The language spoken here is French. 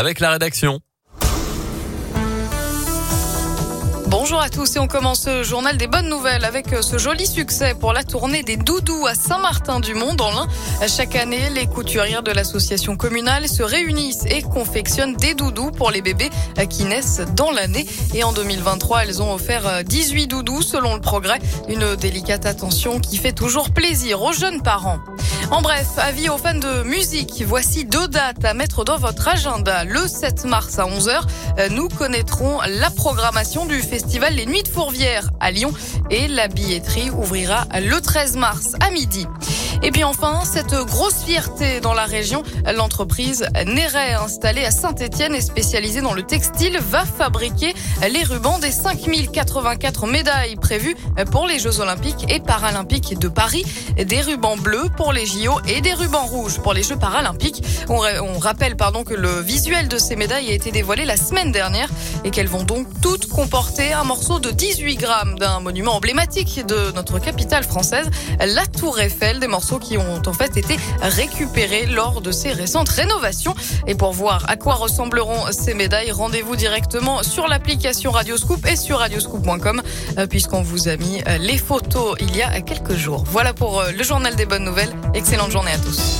avec la rédaction. Bonjour à tous et on commence ce journal des bonnes nouvelles avec euh, ce joli succès pour la tournée des doudous à Saint-Martin-du-Mont dans l'Ain. Chaque année, les couturières de l'association communale se réunissent et confectionnent des doudous pour les bébés euh, qui naissent dans l'année. Et en 2023, elles ont offert 18 euh, doudous selon le progrès. Une délicate attention qui fait toujours plaisir aux jeunes parents. En bref, avis aux fans de musique, voici deux dates à mettre dans votre agenda. Le 7 mars à 11h, nous connaîtrons la programmation du festival festival Les Nuits de Fourvière à Lyon et la billetterie ouvrira le 13 mars à midi. Et puis enfin, cette grosse fierté dans la région, l'entreprise Néret, installée à Saint-Etienne et spécialisée dans le textile, va fabriquer les rubans des 5084 médailles prévues pour les Jeux Olympiques et Paralympiques de Paris. Des rubans bleus pour les JO et des rubans rouges pour les Jeux Paralympiques. On rappelle pardon que le visuel de ces médailles a été dévoilé la semaine dernière et qu'elles vont donc toutes comporter un morceau de 18 grammes d'un monument emblématique de notre capitale française, la Tour Eiffel, des morceaux qui ont en fait été récupérés lors de ces récentes rénovations. Et pour voir à quoi ressembleront ces médailles, rendez-vous directement sur l'application Radioscoop et sur radioscoop.com euh, puisqu'on vous a mis euh, les photos il y a quelques jours. Voilà pour euh, le journal des bonnes nouvelles. Excellente journée à tous.